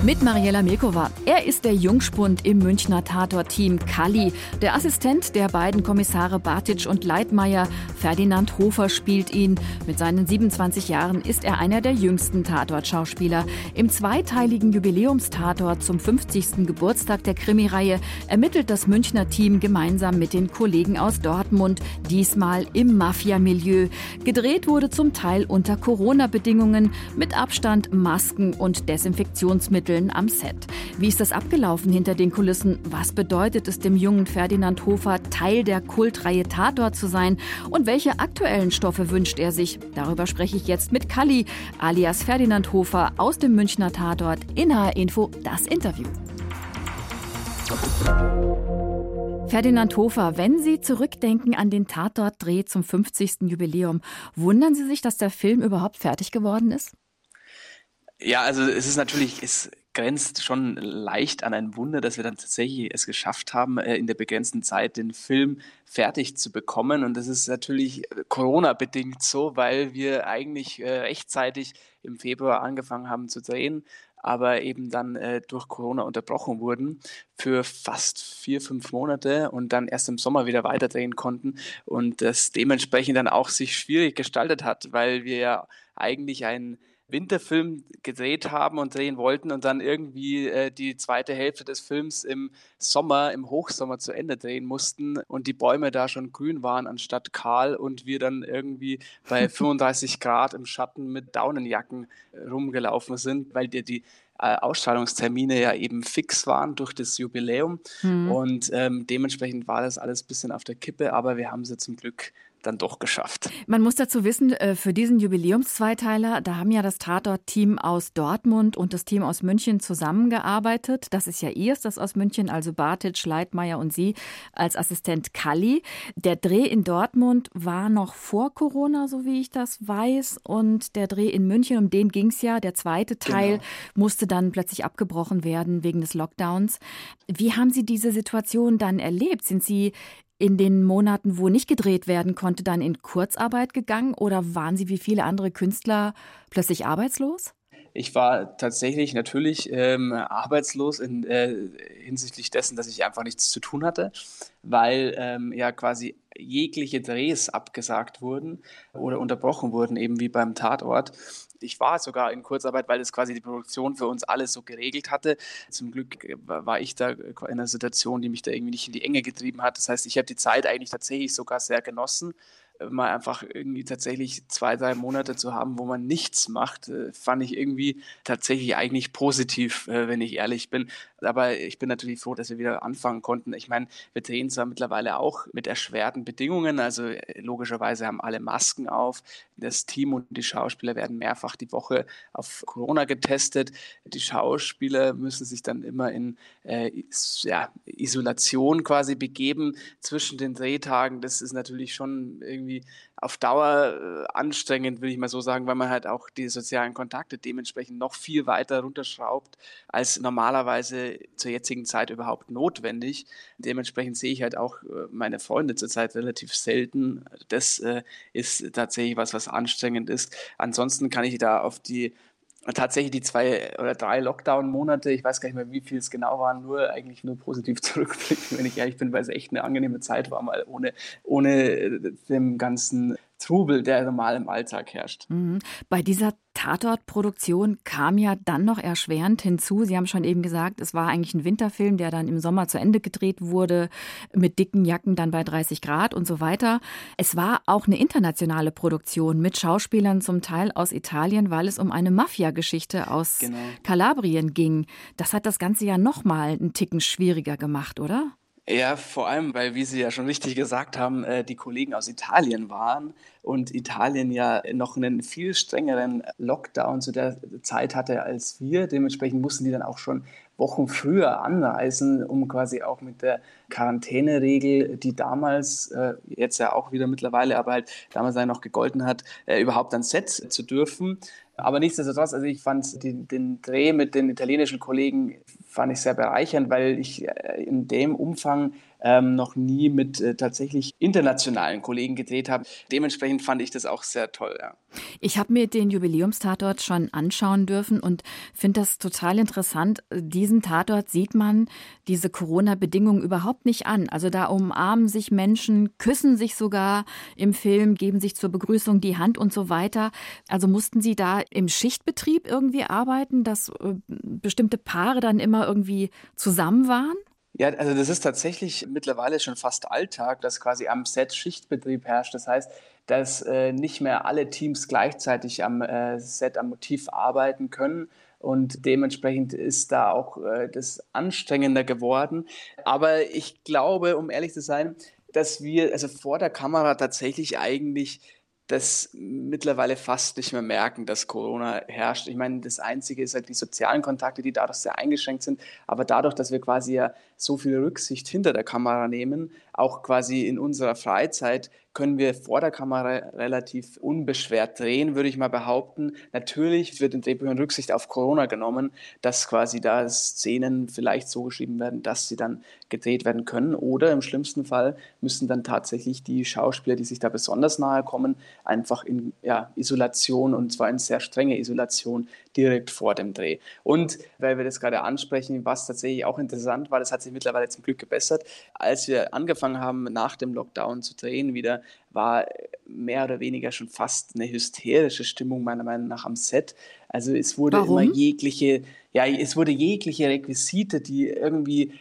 Mit Mariella Milkova. Er ist der Jungspund im Münchner Tatort-Team Kalli. Der Assistent der beiden Kommissare Bartic und Leitmeier. Ferdinand Hofer spielt ihn. Mit seinen 27 Jahren ist er einer der jüngsten Tatort-Schauspieler. Im zweiteiligen Jubiläumstatort zum 50. Geburtstag der Krimireihe ermittelt das Münchner Team gemeinsam mit den Kollegen aus Dortmund, diesmal im Mafia-Milieu. Gedreht wurde zum Teil unter Corona-Bedingungen mit Abstand, Masken und Desinfektionsmitteln Mitteln am Set. Wie ist das abgelaufen hinter den Kulissen? Was bedeutet es dem jungen Ferdinand Hofer, Teil der Kultreihe Tatort zu sein? Und welche aktuellen Stoffe wünscht er sich? Darüber spreche ich jetzt mit Kalli, alias Ferdinand Hofer aus dem Münchner Tatort. In HR Info das Interview. Ferdinand Hofer, wenn Sie zurückdenken an den Tatort-Dreh zum 50. Jubiläum, wundern Sie sich, dass der Film überhaupt fertig geworden ist? Ja, also es ist natürlich, es grenzt schon leicht an ein Wunder, dass wir dann tatsächlich es geschafft haben, äh, in der begrenzten Zeit den Film fertig zu bekommen. Und das ist natürlich äh, Corona-bedingt so, weil wir eigentlich äh, rechtzeitig im Februar angefangen haben zu drehen, aber eben dann durch Corona unterbrochen wurden für fast vier, fünf Monate und dann erst im Sommer wieder weiterdrehen konnten und das dementsprechend dann auch sich schwierig gestaltet hat, weil wir ja eigentlich ein Winterfilm gedreht haben und drehen wollten und dann irgendwie äh, die zweite Hälfte des Films im Sommer, im Hochsommer zu Ende drehen mussten und die Bäume da schon grün waren anstatt kahl und wir dann irgendwie bei 35 Grad im Schatten mit Daunenjacken äh, rumgelaufen sind, weil dir die äh, Ausstrahlungstermine ja eben fix waren durch das Jubiläum. Mhm. Und ähm, dementsprechend war das alles ein bisschen auf der Kippe, aber wir haben sie zum Glück dann doch geschafft. Man muss dazu wissen, äh, für diesen Jubiläumszweiteiler, da haben ja das Tatort-Team aus Dortmund und das Team aus München zusammengearbeitet. Das ist ja ihr, das aus München, also Bartic, Leitmeier und Sie als Assistent Kalli. Der Dreh in Dortmund war noch vor Corona, so wie ich das weiß. Und der Dreh in München, um den ging es ja, der zweite Teil, genau. musste dann plötzlich abgebrochen werden wegen des Lockdowns. Wie haben Sie diese Situation dann erlebt? Sind Sie in den Monaten, wo nicht gedreht werden konnte, dann in Kurzarbeit gegangen oder waren Sie wie viele andere Künstler plötzlich arbeitslos? Ich war tatsächlich natürlich ähm, arbeitslos in, äh, hinsichtlich dessen, dass ich einfach nichts zu tun hatte, weil ähm, ja quasi jegliche Drehs abgesagt wurden oder unterbrochen wurden, eben wie beim Tatort ich war sogar in Kurzarbeit, weil das quasi die Produktion für uns alles so geregelt hatte. Zum Glück äh, war ich da in einer Situation, die mich da irgendwie nicht in die Enge getrieben hat. Das heißt, ich habe die Zeit eigentlich tatsächlich sogar sehr genossen mal einfach irgendwie tatsächlich zwei, drei Monate zu haben, wo man nichts macht, äh, fand ich irgendwie tatsächlich eigentlich positiv, äh, wenn ich ehrlich bin. Aber ich bin natürlich froh, dass wir wieder anfangen konnten. Ich meine, wir drehen zwar mittlerweile auch mit erschwerten Bedingungen, also äh, logischerweise haben alle Masken auf. Das Team und die Schauspieler werden mehrfach die Woche auf Corona getestet. Die Schauspieler müssen sich dann immer in äh, ja, Isolation quasi begeben zwischen den Drehtagen. Das ist natürlich schon irgendwie irgendwie auf Dauer äh, anstrengend, will ich mal so sagen, weil man halt auch die sozialen Kontakte dementsprechend noch viel weiter runterschraubt, als normalerweise zur jetzigen Zeit überhaupt notwendig. Dementsprechend sehe ich halt auch äh, meine Freunde zurzeit relativ selten. Das äh, ist tatsächlich was, was anstrengend ist. Ansonsten kann ich da auf die tatsächlich die zwei oder drei Lockdown-Monate, ich weiß gar nicht mehr, wie viel es genau waren, nur eigentlich nur positiv zurückblicken, wenn ich ehrlich bin, weil es echt eine angenehme Zeit war, mal ohne, ohne dem ganzen Trubel, der normal im Alltag herrscht. Mhm. Bei dieser Tatortproduktion kam ja dann noch erschwerend hinzu. Sie haben schon eben gesagt, es war eigentlich ein Winterfilm, der dann im Sommer zu Ende gedreht wurde, mit dicken Jacken dann bei 30 Grad und so weiter. Es war auch eine internationale Produktion mit Schauspielern zum Teil aus Italien, weil es um eine Mafia-Geschichte aus genau. Kalabrien ging. Das hat das Ganze ja noch mal einen Ticken schwieriger gemacht, oder? Ja, vor allem, weil, wie Sie ja schon richtig gesagt haben, äh, die Kollegen aus Italien waren und Italien ja noch einen viel strengeren Lockdown zu der Zeit hatte als wir. Dementsprechend mussten die dann auch schon Wochen früher anreisen, um quasi auch mit der Quarantäneregel, die damals, äh, jetzt ja auch wieder mittlerweile, aber halt damals ja noch gegolten hat, äh, überhaupt ans Set zu dürfen. Aber nichtsdestotrotz, also ich fand den, den Dreh mit den italienischen Kollegen fand ich sehr bereichernd, weil ich äh, in dem Umfang ähm, noch nie mit äh, tatsächlich internationalen Kollegen gedreht habe. Dementsprechend fand ich das auch sehr toll. Ja. Ich habe mir den Jubiläumstatort schon anschauen dürfen und finde das total interessant. Diesen Tatort sieht man diese Corona-Bedingungen überhaupt nicht an. Also da umarmen sich Menschen, küssen sich sogar im Film, geben sich zur Begrüßung die Hand und so weiter. Also mussten Sie da im Schichtbetrieb irgendwie arbeiten, dass äh, bestimmte Paare dann immer irgendwie zusammen waren? Ja, also das ist tatsächlich mittlerweile schon fast Alltag, dass quasi am Set Schichtbetrieb herrscht. Das heißt, dass äh, nicht mehr alle Teams gleichzeitig am äh, Set, am Motiv arbeiten können. Und dementsprechend ist da auch äh, das anstrengender geworden. Aber ich glaube, um ehrlich zu sein, dass wir also vor der Kamera tatsächlich eigentlich das mittlerweile fast nicht mehr merken, dass Corona herrscht. Ich meine, das Einzige ist halt die sozialen Kontakte, die dadurch sehr eingeschränkt sind. Aber dadurch, dass wir quasi ja so viel Rücksicht hinter der Kamera nehmen, auch quasi in unserer Freizeit, können wir vor der Kamera relativ unbeschwert drehen, würde ich mal behaupten. Natürlich wird in Drehbüchern Rücksicht auf Corona genommen, dass quasi da Szenen vielleicht so geschrieben werden, dass sie dann gedreht werden können. Oder im schlimmsten Fall müssen dann tatsächlich die Schauspieler, die sich da besonders nahe kommen, einfach in ja, Isolation und zwar in sehr strenge Isolation direkt vor dem Dreh. Und weil wir das gerade ansprechen, was tatsächlich auch interessant war, das hat sich mittlerweile zum Glück gebessert. Als wir angefangen haben, nach dem Lockdown zu drehen wieder, war mehr oder weniger schon fast eine hysterische Stimmung meiner Meinung nach am Set. Also es wurde Warum? immer jegliche, ja, es wurde jegliche Requisite, die irgendwie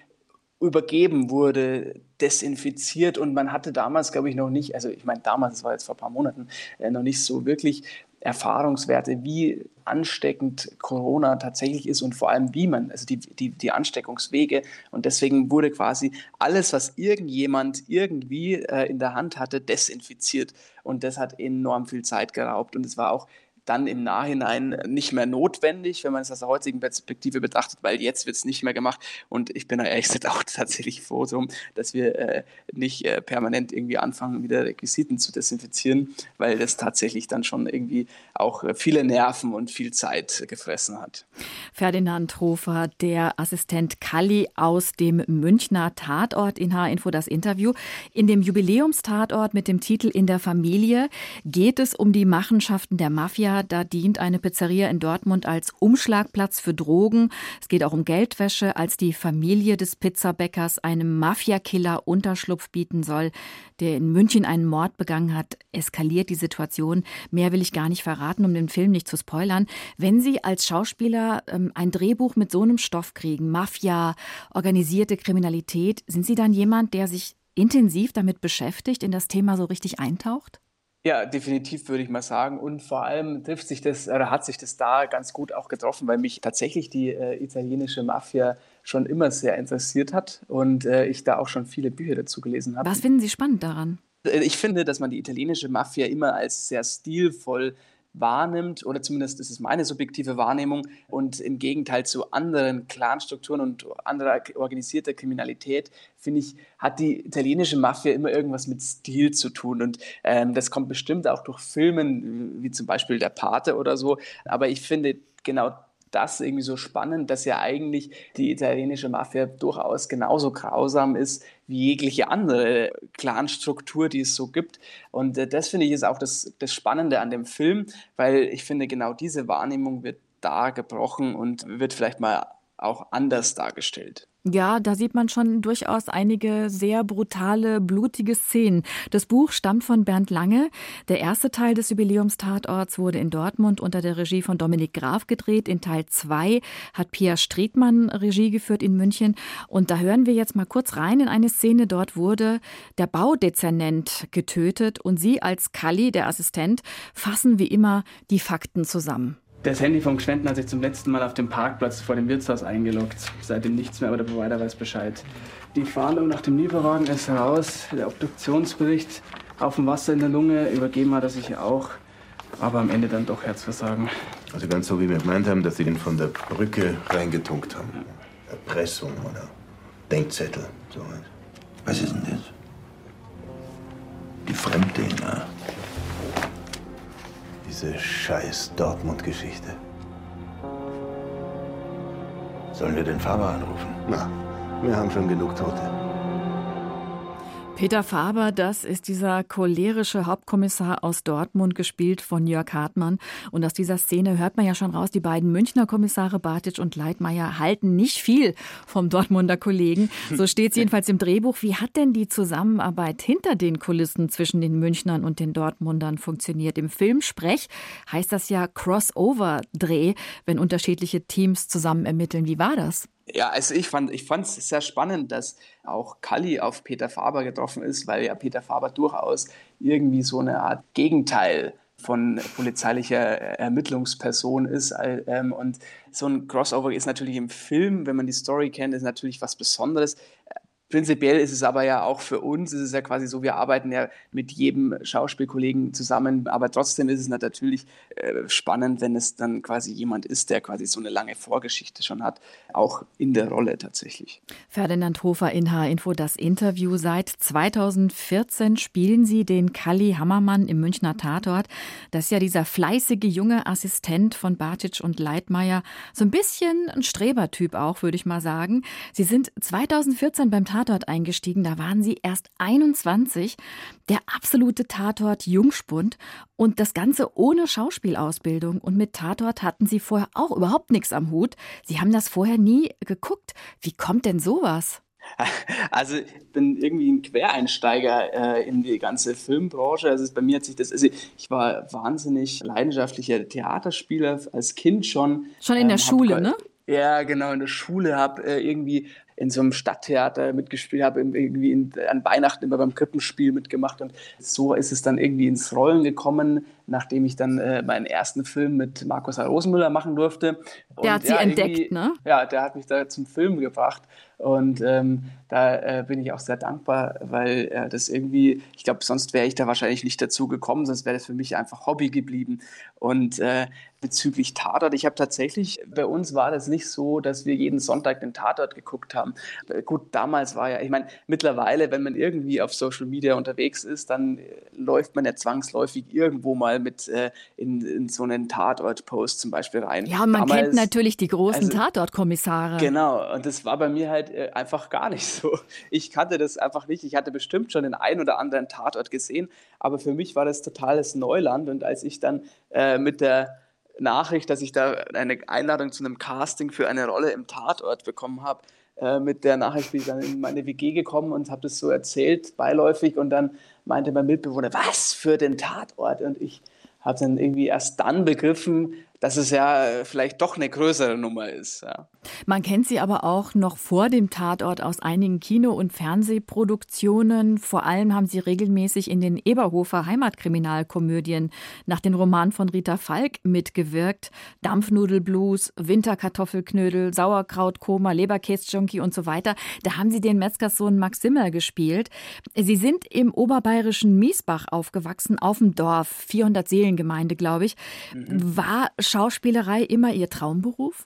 übergeben wurde, desinfiziert und man hatte damals, glaube ich, noch nicht, also ich meine damals, das war jetzt vor ein paar Monaten, äh, noch nicht so wirklich Erfahrungswerte, wie ansteckend Corona tatsächlich ist und vor allem wie man, also die, die, die Ansteckungswege. Und deswegen wurde quasi alles, was irgendjemand irgendwie äh, in der Hand hatte, desinfiziert. Und das hat enorm viel Zeit geraubt. Und es war auch dann im Nachhinein nicht mehr notwendig, wenn man es aus der heutigen Perspektive betrachtet, weil jetzt wird es nicht mehr gemacht. Und ich bin ehrlich gesagt auch tatsächlich froh drum, dass wir äh, nicht äh, permanent irgendwie anfangen, wieder Requisiten zu desinfizieren, weil das tatsächlich dann schon irgendwie auch viele Nerven und viel Zeit gefressen hat. Ferdinand Hofer, der Assistent Kalli aus dem Münchner Tatort in H-Info das Interview. In dem Jubiläumstatort mit dem Titel In der Familie geht es um die Machenschaften der Mafia da dient eine Pizzeria in Dortmund als Umschlagplatz für Drogen. Es geht auch um Geldwäsche, als die Familie des Pizzabäckers einem Mafiakiller Unterschlupf bieten soll, der in München einen Mord begangen hat, eskaliert die Situation. Mehr will ich gar nicht verraten, um den Film nicht zu spoilern. Wenn Sie als Schauspieler ähm, ein Drehbuch mit so einem Stoff kriegen, Mafia, organisierte Kriminalität, sind Sie dann jemand, der sich intensiv damit beschäftigt, in das Thema so richtig eintaucht? Ja, definitiv würde ich mal sagen. Und vor allem trifft sich das oder hat sich das da ganz gut auch getroffen, weil mich tatsächlich die äh, italienische Mafia schon immer sehr interessiert hat und äh, ich da auch schon viele Bücher dazu gelesen habe. Was finden Sie spannend daran? Äh, ich finde, dass man die italienische Mafia immer als sehr stilvoll wahrnimmt, oder zumindest ist es meine subjektive Wahrnehmung, und im Gegenteil zu anderen Clanstrukturen und anderer organisierter Kriminalität, finde ich, hat die italienische Mafia immer irgendwas mit Stil zu tun. Und ähm, das kommt bestimmt auch durch Filmen, wie zum Beispiel Der Pate oder so. Aber ich finde, genau das irgendwie so spannend, dass ja eigentlich die italienische Mafia durchaus genauso grausam ist wie jegliche andere Clanstruktur, die es so gibt. Und äh, das finde ich ist auch das, das Spannende an dem Film, weil ich finde, genau diese Wahrnehmung wird da gebrochen und wird vielleicht mal auch anders dargestellt. Ja, da sieht man schon durchaus einige sehr brutale, blutige Szenen. Das Buch stammt von Bernd Lange. Der erste Teil des Jubiläumstatorts wurde in Dortmund unter der Regie von Dominik Graf gedreht. In Teil 2 hat Pia Striedmann Regie geführt in München. Und da hören wir jetzt mal kurz rein in eine Szene. Dort wurde der Baudezernent getötet und Sie als Kalli, der Assistent, fassen wie immer die Fakten zusammen. Das Handy vom Gschwenden hat sich zum letzten Mal auf dem Parkplatz vor dem Wirtshaus eingeloggt. Seitdem nichts mehr, aber der Provider weiß Bescheid. Die Fahndung nach dem Lieferwagen ist raus. Der Obduktionsbericht auf dem Wasser in der Lunge übergeben hat er sich auch. Aber am Ende dann doch Herzversagen. Also ganz so, wie wir gemeint haben, dass sie ihn von der Brücke reingetunkt haben. Erpressung oder Denkzettel, sowas. Was ist denn das? Die Fremddinger. Diese scheiß Dortmund-Geschichte. Sollen wir den Fahrer anrufen? Na, wir haben schon genug Tote. Peter Faber, das ist dieser cholerische Hauptkommissar aus Dortmund, gespielt von Jörg Hartmann. Und aus dieser Szene hört man ja schon raus, die beiden Münchner Kommissare Bartitsch und Leitmeier halten nicht viel vom Dortmunder Kollegen. So steht es jedenfalls im Drehbuch. Wie hat denn die Zusammenarbeit hinter den Kulissen zwischen den Münchnern und den Dortmundern funktioniert? Im Filmsprech heißt das ja Crossover-Dreh, wenn unterschiedliche Teams zusammen ermitteln. Wie war das? Ja, also ich fand ich es sehr spannend, dass auch Kalli auf Peter Faber getroffen ist, weil ja Peter Faber durchaus irgendwie so eine Art Gegenteil von polizeilicher Ermittlungsperson ist. Ähm, und so ein Crossover ist natürlich im Film, wenn man die Story kennt, ist natürlich was Besonderes. Prinzipiell ist es aber ja auch für uns, ist es ja quasi so, wir arbeiten ja mit jedem Schauspielkollegen zusammen, aber trotzdem ist es natürlich äh, spannend, wenn es dann quasi jemand ist, der quasi so eine lange Vorgeschichte schon hat, auch in der Rolle tatsächlich. Ferdinand Hofer in H-Info, das Interview. Seit 2014 spielen Sie den Kalli Hammermann im Münchner Tatort. Das ist ja dieser fleißige junge Assistent von Bartic und Leitmeier. So ein bisschen ein Strebertyp auch, würde ich mal sagen. Sie sind 2014 beim Tatort Tatort eingestiegen. Da waren Sie erst 21. Der absolute Tatort Jungspund. Und das Ganze ohne Schauspielausbildung. Und mit Tatort hatten Sie vorher auch überhaupt nichts am Hut. Sie haben das vorher nie geguckt. Wie kommt denn sowas? Also ich bin irgendwie ein Quereinsteiger äh, in die ganze Filmbranche. Also bei mir hat sich das, also ich war wahnsinnig leidenschaftlicher Theaterspieler als Kind schon. Schon in der ähm, Schule, ne? Ja, genau, in der Schule habe äh, irgendwie in so einem Stadttheater mitgespielt, habe irgendwie in, an Weihnachten immer beim Krippenspiel mitgemacht und so ist es dann irgendwie ins Rollen gekommen, nachdem ich dann äh, meinen ersten Film mit Markus Rosenmüller machen durfte. Und, der hat sie ja, entdeckt, ne? Ja, der hat mich da zum Film gebracht und ähm, da äh, bin ich auch sehr dankbar, weil äh, das irgendwie, ich glaube, sonst wäre ich da wahrscheinlich nicht dazu gekommen, sonst wäre das für mich einfach Hobby geblieben. Und äh, bezüglich Tatort, ich habe tatsächlich, bei uns war das nicht so, dass wir jeden Sonntag den Tatort geguckt haben. Äh, gut, damals war ja, ich meine, mittlerweile, wenn man irgendwie auf Social Media unterwegs ist, dann äh, läuft man ja zwangsläufig irgendwo mal mit äh, in, in, so einen Tatort-Post zum Beispiel rein. Ja, man damals, kennt natürlich die großen also, Tatort-Kommissare. Genau, und das war bei mir halt äh, einfach gar nicht so. Ich kannte das einfach nicht. Ich hatte bestimmt schon den einen oder anderen Tatort gesehen, aber für mich war das totales Neuland. Und als ich dann äh, mit der Nachricht, dass ich da eine Einladung zu einem Casting für eine Rolle im Tatort bekommen habe, äh, mit der Nachricht bin ich dann in meine WG gekommen und habe das so erzählt, beiläufig. Und dann meinte mein Mitbewohner, was für den Tatort? Und ich habe dann irgendwie erst dann begriffen, dass es ja äh, vielleicht doch eine größere Nummer ist. Ja. Man kennt sie aber auch noch vor dem Tatort aus einigen Kino- und Fernsehproduktionen. Vor allem haben sie regelmäßig in den Eberhofer Heimatkriminalkomödien nach dem Roman von Rita Falk mitgewirkt. Dampfnudelblues, Winterkartoffelknödel, Sauerkrautkoma, Leberkäsjunkie und so weiter. Da haben sie den Metzgerssohn Max Simmer gespielt. Sie sind im oberbayerischen Miesbach aufgewachsen, auf dem Dorf, 400 Seelengemeinde, glaube ich. Mhm. War Schauspielerei immer Ihr Traumberuf?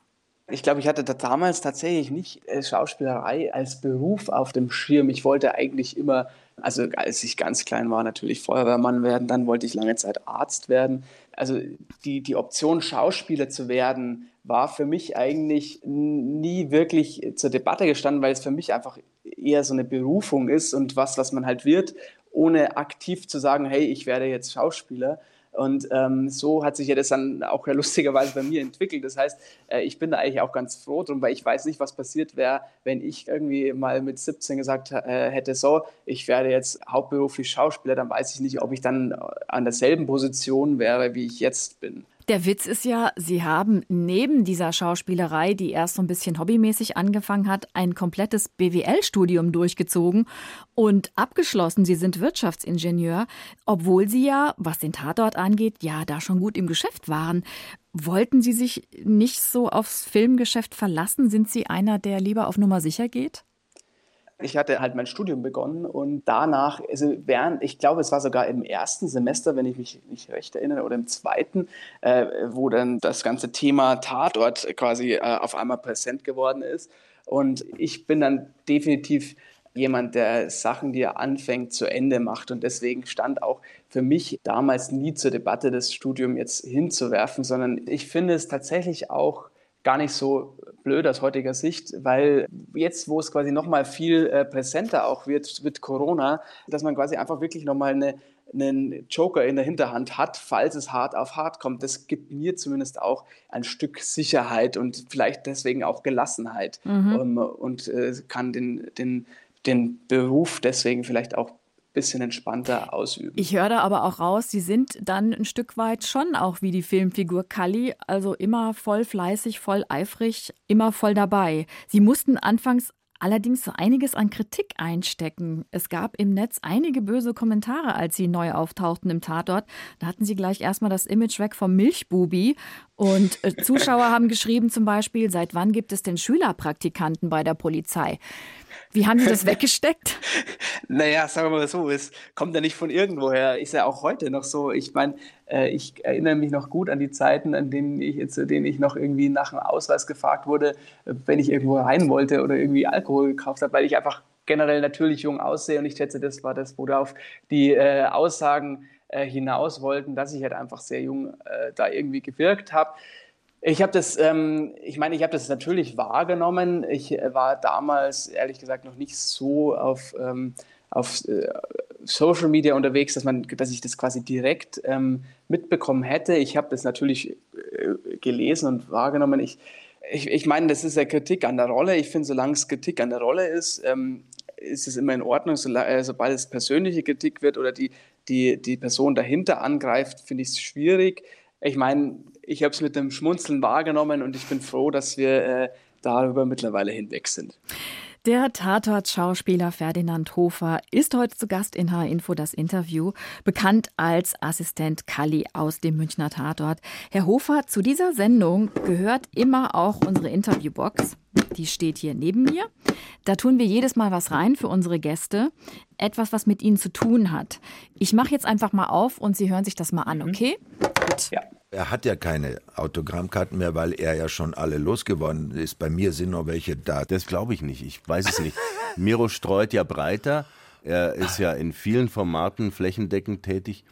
Ich glaube, ich hatte da damals tatsächlich nicht äh, Schauspielerei als Beruf auf dem Schirm. Ich wollte eigentlich immer, also als ich ganz klein war, natürlich Feuerwehrmann werden, dann wollte ich lange Zeit Arzt werden. Also die, die Option, Schauspieler zu werden, war für mich eigentlich nie wirklich zur Debatte gestanden, weil es für mich einfach eher so eine Berufung ist und was, was man halt wird, ohne aktiv zu sagen, hey, ich werde jetzt Schauspieler. Und ähm, so hat sich ja das dann auch ja lustigerweise bei mir entwickelt. Das heißt, äh, ich bin da eigentlich auch ganz froh drum, weil ich weiß nicht, was passiert wäre, wenn ich irgendwie mal mit 17 gesagt äh, hätte, so, ich werde jetzt hauptberuflich Schauspieler, dann weiß ich nicht, ob ich dann an derselben Position wäre, wie ich jetzt bin. Der Witz ist ja, Sie haben neben dieser Schauspielerei, die erst so ein bisschen hobbymäßig angefangen hat, ein komplettes BWL-Studium durchgezogen und abgeschlossen. Sie sind Wirtschaftsingenieur, obwohl Sie ja, was den Tatort angeht, ja da schon gut im Geschäft waren. Wollten Sie sich nicht so aufs Filmgeschäft verlassen? Sind Sie einer, der lieber auf Nummer sicher geht? Ich hatte halt mein Studium begonnen und danach, also während, ich glaube, es war sogar im ersten Semester, wenn ich mich nicht recht erinnere, oder im zweiten, äh, wo dann das ganze Thema Tatort quasi äh, auf einmal präsent geworden ist. Und ich bin dann definitiv jemand, der Sachen, die er anfängt, zu Ende macht. Und deswegen stand auch für mich damals nie zur Debatte, das Studium jetzt hinzuwerfen, sondern ich finde es tatsächlich auch gar nicht so blöd aus heutiger Sicht, weil jetzt, wo es quasi nochmal viel äh, präsenter auch wird, wird Corona, dass man quasi einfach wirklich nochmal eine einen Joker in der Hinterhand hat, falls es hart auf hart kommt. Das gibt mir zumindest auch ein Stück Sicherheit und vielleicht deswegen auch Gelassenheit mhm. um, und äh, kann den, den, den Beruf deswegen vielleicht auch bisschen entspannter ausüben. Ich höre da aber auch raus, Sie sind dann ein Stück weit schon auch wie die Filmfigur Kali, also immer voll fleißig, voll eifrig, immer voll dabei. Sie mussten anfangs allerdings so einiges an Kritik einstecken. Es gab im Netz einige böse Kommentare, als sie neu auftauchten im Tatort. Da hatten sie gleich erstmal das Image weg vom Milchbubi. Und äh, Zuschauer haben geschrieben zum Beispiel, seit wann gibt es denn Schülerpraktikanten bei der Polizei? Wie haben Sie das weggesteckt? naja, sagen wir mal so, es kommt ja nicht von irgendwoher. Ist ja auch heute noch so. Ich meine, äh, ich erinnere mich noch gut an die Zeiten, an denen ich, zu denen ich noch irgendwie nach einem Ausweis gefragt wurde, wenn ich irgendwo rein wollte oder irgendwie Alkohol gekauft habe, weil ich einfach generell natürlich jung aussehe und ich schätze, das war das, worauf die äh, Aussagen äh, hinaus wollten, dass ich halt einfach sehr jung äh, da irgendwie gewirkt habe. Ich habe das, ähm, ich meine, ich habe das natürlich wahrgenommen. Ich äh, war damals ehrlich gesagt noch nicht so auf, ähm, auf äh, Social Media unterwegs, dass man, dass ich das quasi direkt ähm, mitbekommen hätte. Ich habe das natürlich äh, gelesen und wahrgenommen. Ich, ich, ich meine, das ist ja Kritik an der Rolle. Ich finde, solange es Kritik an der Rolle ist, ähm, ist es immer in Ordnung. So, äh, sobald es persönliche Kritik wird oder die, die, die Person dahinter angreift, finde ich es schwierig. Ich meine, ich habe es mit dem Schmunzeln wahrgenommen und ich bin froh, dass wir äh, darüber mittlerweile hinweg sind. Der Tatort-Schauspieler Ferdinand Hofer ist heute zu Gast in H-Info das Interview, bekannt als Assistent Kalli aus dem Münchner Tatort. Herr Hofer, zu dieser Sendung gehört immer auch unsere Interviewbox. Die steht hier neben mir. Da tun wir jedes Mal was rein für unsere Gäste. Etwas, was mit ihnen zu tun hat. Ich mache jetzt einfach mal auf und Sie hören sich das mal an, mhm. okay? Gut. Ja. Er hat ja keine Autogrammkarten mehr, weil er ja schon alle losgeworden ist. Bei mir sind noch welche da. Das glaube ich nicht. Ich weiß es nicht. Miro streut ja breiter. Er ist ja in vielen Formaten flächendeckend tätig.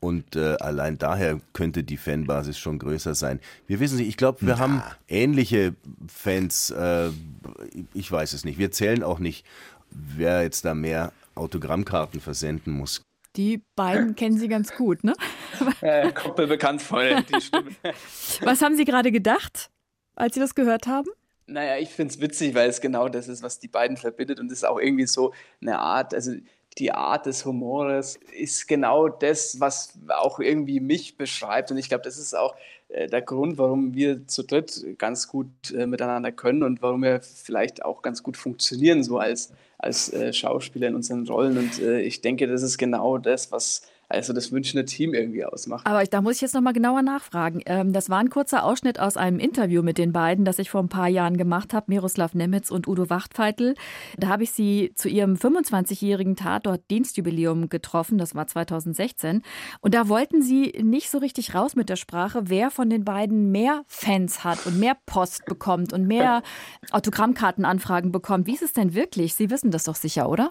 Und äh, allein daher könnte die Fanbasis schon größer sein. Wir wissen nicht, ich glaube, wir ja. haben ähnliche Fans. Äh, ich weiß es nicht. Wir zählen auch nicht, wer jetzt da mehr Autogrammkarten versenden muss. Die beiden kennen Sie ganz gut, ne? Ja, kommt mir bekannt vor, die Stimme. Was haben Sie gerade gedacht, als Sie das gehört haben? Naja, ich finde es witzig, weil es genau das ist, was die beiden verbindet und es ist auch irgendwie so eine Art, also die Art des Humores ist genau das, was auch irgendwie mich beschreibt und ich glaube, das ist auch äh, der Grund, warum wir zu dritt ganz gut äh, miteinander können und warum wir vielleicht auch ganz gut funktionieren, so als, als äh, Schauspieler in unseren Rollen. Und ich denke, das ist genau das, was also das Münchner Team irgendwie ausmacht. Aber da muss ich jetzt nochmal genauer nachfragen. Ähm, das war ein kurzer Ausschnitt aus einem Interview mit den beiden, das ich vor ein paar Jahren gemacht habe, Miroslav Nemitz und Udo Wachtfeitel. Da habe ich sie zu ihrem 25-jährigen Tatort-Dienstjubiläum getroffen, das war 2016. Und da wollten sie nicht so richtig raus mit der Sprache, wer von den beiden mehr Fans hat und mehr Post bekommt und mehr Autogrammkartenanfragen bekommt. Wie ist es denn wirklich? Sie wissen das doch sicher, oder?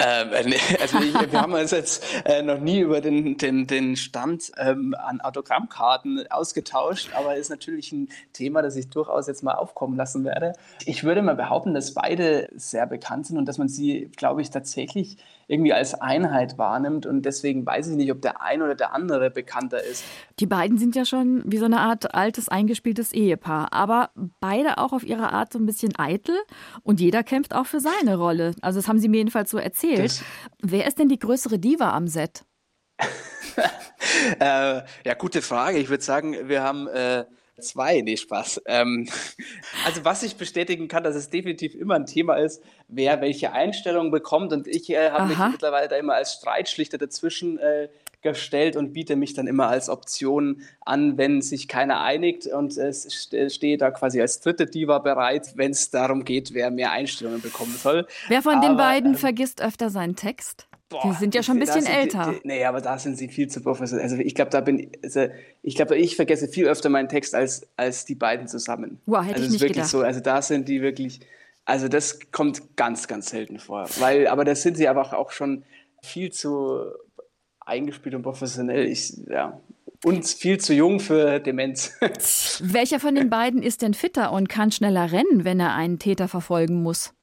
Ähm, äh, also wir haben uns jetzt äh, noch nie über den, den, den Stand ähm, an Autogrammkarten ausgetauscht, aber ist natürlich ein Thema, das ich durchaus jetzt mal aufkommen lassen werde. Ich würde mal behaupten, dass beide sehr bekannt sind und dass man sie, glaube ich, tatsächlich irgendwie als Einheit wahrnimmt. Und deswegen weiß ich nicht, ob der ein oder der andere bekannter ist. Die beiden sind ja schon wie so eine Art altes, eingespieltes Ehepaar, aber beide auch auf ihre Art so ein bisschen eitel und jeder kämpft auch für seine Rolle. Also das haben sie mir jedenfalls so erzählt. Das Wer ist denn die größere Diva am Set? äh, ja, gute Frage. Ich würde sagen, wir haben äh, Zwei, nee, Spaß. Ähm, also was ich bestätigen kann, dass es definitiv immer ein Thema ist, wer welche Einstellungen bekommt. Und ich äh, habe mich mittlerweile da immer als Streitschlichter dazwischen äh, gestellt und biete mich dann immer als Option an, wenn sich keiner einigt. Und es stehe da quasi als dritte Diva bereit, wenn es darum geht, wer mehr Einstellungen bekommen soll. Wer von Aber, den beiden ähm, vergisst öfter seinen Text? Boah, die sind ja schon ein bisschen älter. Die, die, nee, aber da sind sie viel zu professionell. Also ich glaube, da bin also ich glaube, ich vergesse viel öfter meinen Text als, als die beiden zusammen. Wow, hätte also ich nicht wirklich gedacht. so. Also da sind die wirklich, also das kommt ganz, ganz selten vor. Weil, aber da sind sie aber auch schon viel zu eingespielt und professionell. Ich, ja, und viel zu jung für Demenz. Welcher von den beiden ist denn fitter und kann schneller rennen, wenn er einen Täter verfolgen muss?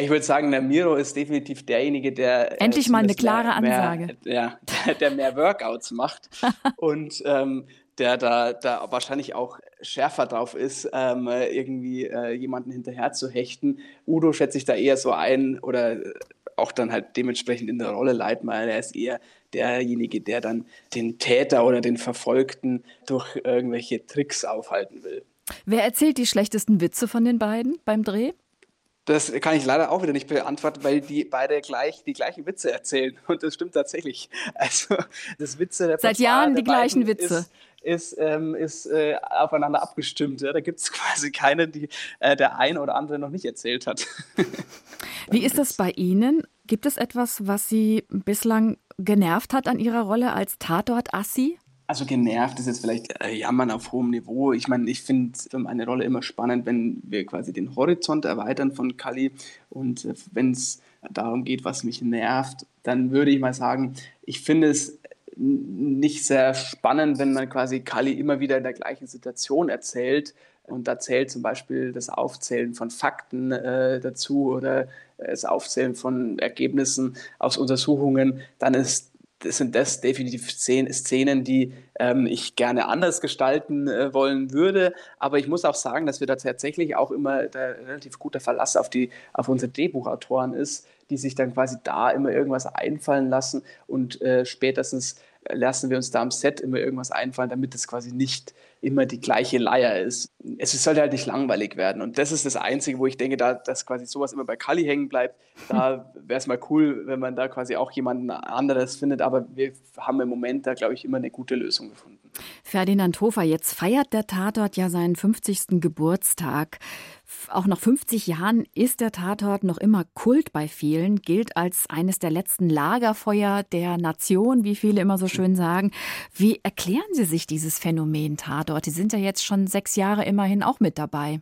Ich würde sagen, der Miro ist definitiv derjenige, der. Äh, Endlich äh, mal eine klare mehr, Ansage. Ja, der, der, mehr Workouts macht und ähm, der da, da wahrscheinlich auch schärfer drauf ist, ähm, irgendwie äh, jemanden hinterher zu hechten. Udo schätze ich da eher so ein oder auch dann halt dementsprechend in der Rolle Leitmeier. Er ist eher derjenige, der dann den Täter oder den Verfolgten durch irgendwelche Tricks aufhalten will. Wer erzählt die schlechtesten Witze von den beiden beim Dreh? Das kann ich leider auch wieder nicht beantworten, weil die beide gleich die gleichen Witze erzählen. Und das stimmt tatsächlich. Also das Witze der Seit Jahren die gleichen Witze. Ist, ist, ähm, ist äh, aufeinander abgestimmt. Ja? Da gibt es quasi keine, die äh, der eine oder andere noch nicht erzählt hat. Wie ist das bei Ihnen? Gibt es etwas, was Sie bislang genervt hat an Ihrer Rolle als Tatort-Assi? Also genervt ist jetzt vielleicht äh, Jammern auf hohem Niveau. Ich meine, ich finde für meine Rolle immer spannend, wenn wir quasi den Horizont erweitern von Kali. Und äh, wenn es darum geht, was mich nervt, dann würde ich mal sagen, ich finde es nicht sehr spannend, wenn man quasi Kali immer wieder in der gleichen Situation erzählt. Und da zählt zum Beispiel das Aufzählen von Fakten äh, dazu oder das Aufzählen von Ergebnissen aus Untersuchungen, dann ist das sind das definitiv Szenen, die ähm, ich gerne anders gestalten äh, wollen würde. Aber ich muss auch sagen, dass wir da tatsächlich auch immer relativ guter Verlass auf, die, auf unsere Drehbuchautoren ist, die sich dann quasi da immer irgendwas einfallen lassen und äh, spätestens lassen wir uns da am Set immer irgendwas einfallen, damit es quasi nicht immer die gleiche Leier ist. Es sollte halt nicht langweilig werden. Und das ist das Einzige, wo ich denke, da, dass quasi sowas immer bei Kali hängen bleibt. Da wäre es mal cool, wenn man da quasi auch jemanden anderes findet. Aber wir haben im Moment da, glaube ich, immer eine gute Lösung gefunden. Ferdinand Hofer, jetzt feiert der Tatort ja seinen 50. Geburtstag. Auch nach 50 Jahren ist der Tatort noch immer Kult bei vielen, gilt als eines der letzten Lagerfeuer der Nation, wie viele immer so schön sagen. Wie erklären Sie sich dieses Phänomen Tatort? Sie sind ja jetzt schon sechs Jahre immerhin auch mit dabei.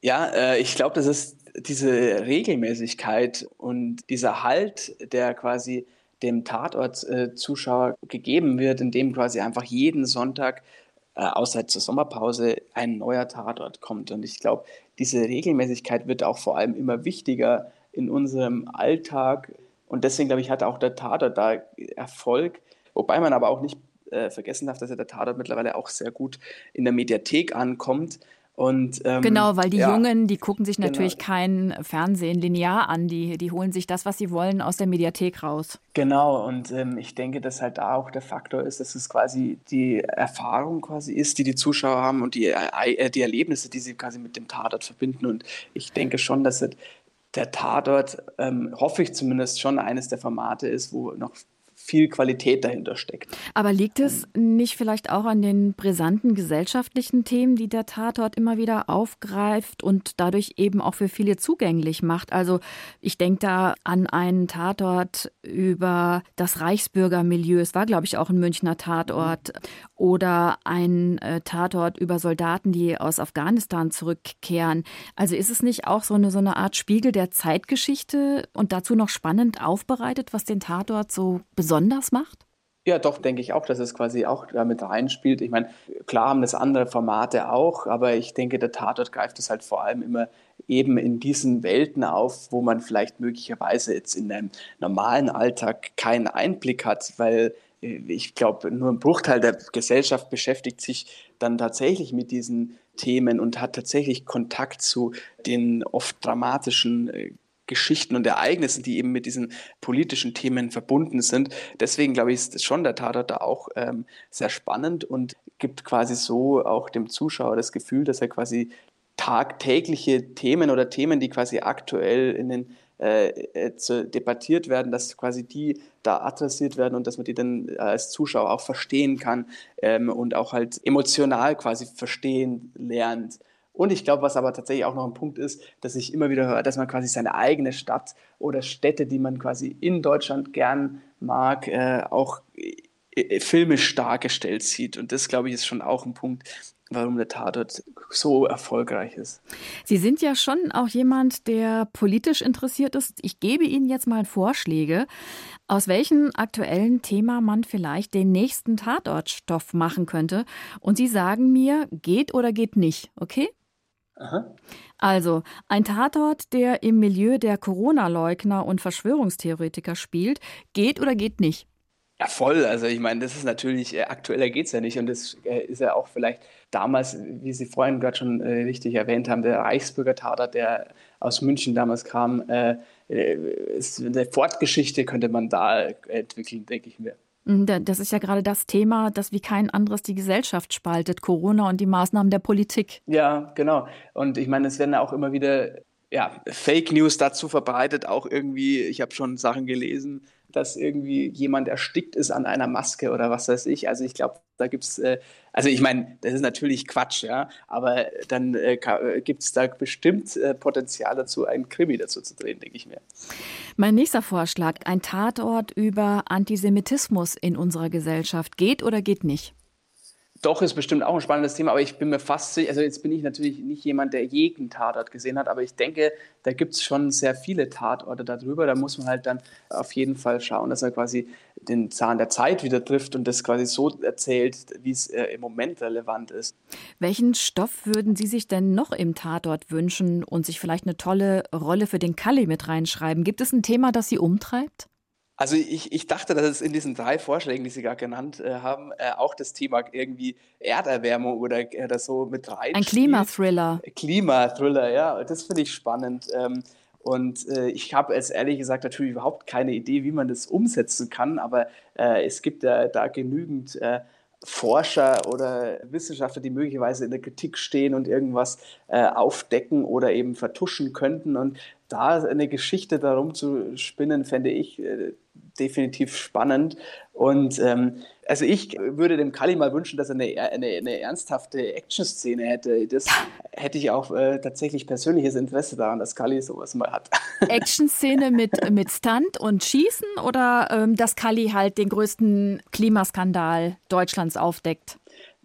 Ja, äh, ich glaube, das ist diese Regelmäßigkeit und dieser Halt, der quasi dem Tatort-Zuschauer äh, gegeben wird, indem quasi einfach jeden Sonntag äh, außer zur Sommerpause ein neuer Tatort kommt. Und ich glaube, diese Regelmäßigkeit wird auch vor allem immer wichtiger in unserem Alltag. Und deswegen, glaube ich, hat auch der Tatort da Erfolg. Wobei man aber auch nicht äh, vergessen darf, dass ja der Tatort mittlerweile auch sehr gut in der Mediathek ankommt. Und, ähm, genau, weil die ja, Jungen, die gucken sich natürlich genau. kein Fernsehen linear an, die, die holen sich das, was sie wollen, aus der Mediathek raus. Genau, und ähm, ich denke, dass halt da auch der Faktor ist, dass es quasi die Erfahrung quasi ist, die die Zuschauer haben und die, äh, die Erlebnisse, die sie quasi mit dem Tatort verbinden. Und ich denke schon, dass der Tatort, ähm, hoffe ich zumindest, schon eines der Formate ist, wo noch viel Qualität dahinter steckt. Aber liegt es nicht vielleicht auch an den brisanten gesellschaftlichen Themen, die der Tatort immer wieder aufgreift und dadurch eben auch für viele zugänglich macht? Also ich denke da an einen Tatort über das Reichsbürgermilieu. Es war, glaube ich, auch ein Münchner Tatort. Oder ein äh, Tatort über Soldaten, die aus Afghanistan zurückkehren. Also ist es nicht auch so eine, so eine Art Spiegel der Zeitgeschichte und dazu noch spannend aufbereitet, was den Tatort so besonders besonders macht? Ja, doch, denke ich auch, dass es quasi auch damit reinspielt. Ich meine, klar haben das andere Formate auch, aber ich denke, der Tatort greift es halt vor allem immer eben in diesen Welten auf, wo man vielleicht möglicherweise jetzt in einem normalen Alltag keinen Einblick hat, weil äh, ich glaube, nur ein Bruchteil der Gesellschaft beschäftigt sich dann tatsächlich mit diesen Themen und hat tatsächlich Kontakt zu den oft dramatischen äh, Geschichten und Ereignissen, die eben mit diesen politischen Themen verbunden sind. Deswegen glaube ich, ist schon der Tatort da auch ähm, sehr spannend und gibt quasi so auch dem Zuschauer das Gefühl, dass er quasi tagtägliche Themen oder Themen, die quasi aktuell in den äh, äh debattiert werden, dass quasi die da adressiert werden und dass man die dann als Zuschauer auch verstehen kann ähm, und auch halt emotional quasi verstehen lernt. Und ich glaube, was aber tatsächlich auch noch ein Punkt ist, dass ich immer wieder höre, dass man quasi seine eigene Stadt oder Städte, die man quasi in Deutschland gern mag, äh, auch äh, filmisch dargestellt sieht. Und das, glaube ich, ist schon auch ein Punkt, warum der Tatort so erfolgreich ist. Sie sind ja schon auch jemand, der politisch interessiert ist. Ich gebe Ihnen jetzt mal Vorschläge, aus welchem aktuellen Thema man vielleicht den nächsten Tatortstoff machen könnte. Und Sie sagen mir, geht oder geht nicht, okay? Aha. Also, ein Tatort, der im Milieu der Corona-Leugner und Verschwörungstheoretiker spielt, geht oder geht nicht? Ja, voll. Also ich meine, das ist natürlich, äh, aktueller geht es ja nicht. Und das äh, ist ja auch vielleicht damals, wie Sie vorhin gerade schon äh, richtig erwähnt haben, der Reichsbürger Tatort, der aus München damals kam, äh, äh, ist, eine Fortgeschichte könnte man da entwickeln, denke ich mir. Das ist ja gerade das Thema, das wie kein anderes die Gesellschaft spaltet, Corona und die Maßnahmen der Politik. Ja, genau. Und ich meine, es werden auch immer wieder ja, Fake News dazu verbreitet, auch irgendwie, ich habe schon Sachen gelesen, dass irgendwie jemand erstickt ist an einer Maske oder was weiß ich. Also ich glaube, da gibt es, äh, also ich meine, das ist natürlich Quatsch, ja, aber dann äh, äh gibt es da bestimmt äh, Potenzial dazu, einen Krimi dazu zu drehen, denke ich mir. Mein nächster Vorschlag, ein Tatort über Antisemitismus in unserer Gesellschaft. Geht oder geht nicht? Doch, ist bestimmt auch ein spannendes Thema, aber ich bin mir fast sicher, also jetzt bin ich natürlich nicht jemand, der jeden Tatort gesehen hat, aber ich denke, da gibt es schon sehr viele Tatorte darüber. Da muss man halt dann auf jeden Fall schauen, dass er quasi den Zahn der Zeit wieder trifft und das quasi so erzählt, wie es äh, im Moment relevant ist. Welchen Stoff würden Sie sich denn noch im Tatort wünschen und sich vielleicht eine tolle Rolle für den Kalli mit reinschreiben? Gibt es ein Thema, das Sie umtreibt? Also ich, ich dachte, dass es in diesen drei Vorschlägen, die Sie gerade genannt äh, haben, äh, auch das Thema irgendwie Erderwärmung oder, äh, so mit rein. Ein Klimathriller. Klimathriller, ja, das finde ich spannend. Ähm, und äh, ich habe jetzt ehrlich gesagt natürlich überhaupt keine Idee, wie man das umsetzen kann, aber äh, es gibt ja da genügend äh, Forscher oder Wissenschaftler, die möglicherweise in der Kritik stehen und irgendwas äh, aufdecken oder eben vertuschen könnten. Und da eine Geschichte darum zu spinnen, fände ich äh, definitiv spannend. Und ähm, also ich würde dem Kali mal wünschen, dass er eine, eine, eine ernsthafte Action-Szene hätte. Das hätte ich auch äh, tatsächlich persönliches Interesse daran, dass Kali sowas mal hat. Action-Szene mit, mit Stunt und Schießen oder ähm, dass Kali halt den größten Klimaskandal Deutschlands aufdeckt?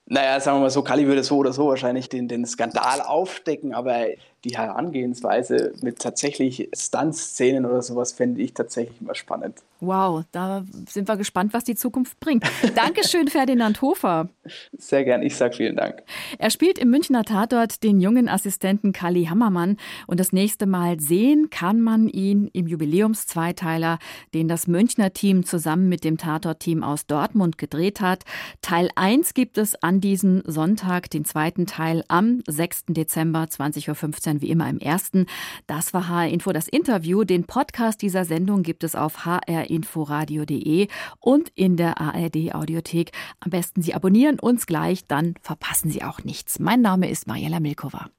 Naja, sagen wir mal so, Kali würde so oder so wahrscheinlich den, den Skandal aufdecken, aber die Herangehensweise mit tatsächlich Stunt-Szenen oder sowas fände ich tatsächlich immer spannend. Wow, da sind wir gespannt, was die Zukunft bringt. Dankeschön, Ferdinand Hofer. Sehr gern, ich sage vielen Dank. Er spielt im Münchner Tatort den jungen Assistenten Kali Hammermann und das nächste Mal sehen kann man ihn im Jubiläumszweiteiler, den das Münchner Team zusammen mit dem Tatort-Team aus Dortmund gedreht hat. Teil 1 gibt es an diesem Sonntag, den zweiten Teil am 6. Dezember 20.15 Uhr dann wie immer im ersten. Das war HR Info das Interview. Den Podcast dieser Sendung gibt es auf hrinforadio.de und in der ARD Audiothek. Am besten Sie abonnieren uns gleich, dann verpassen Sie auch nichts. Mein Name ist Mariella Milkova.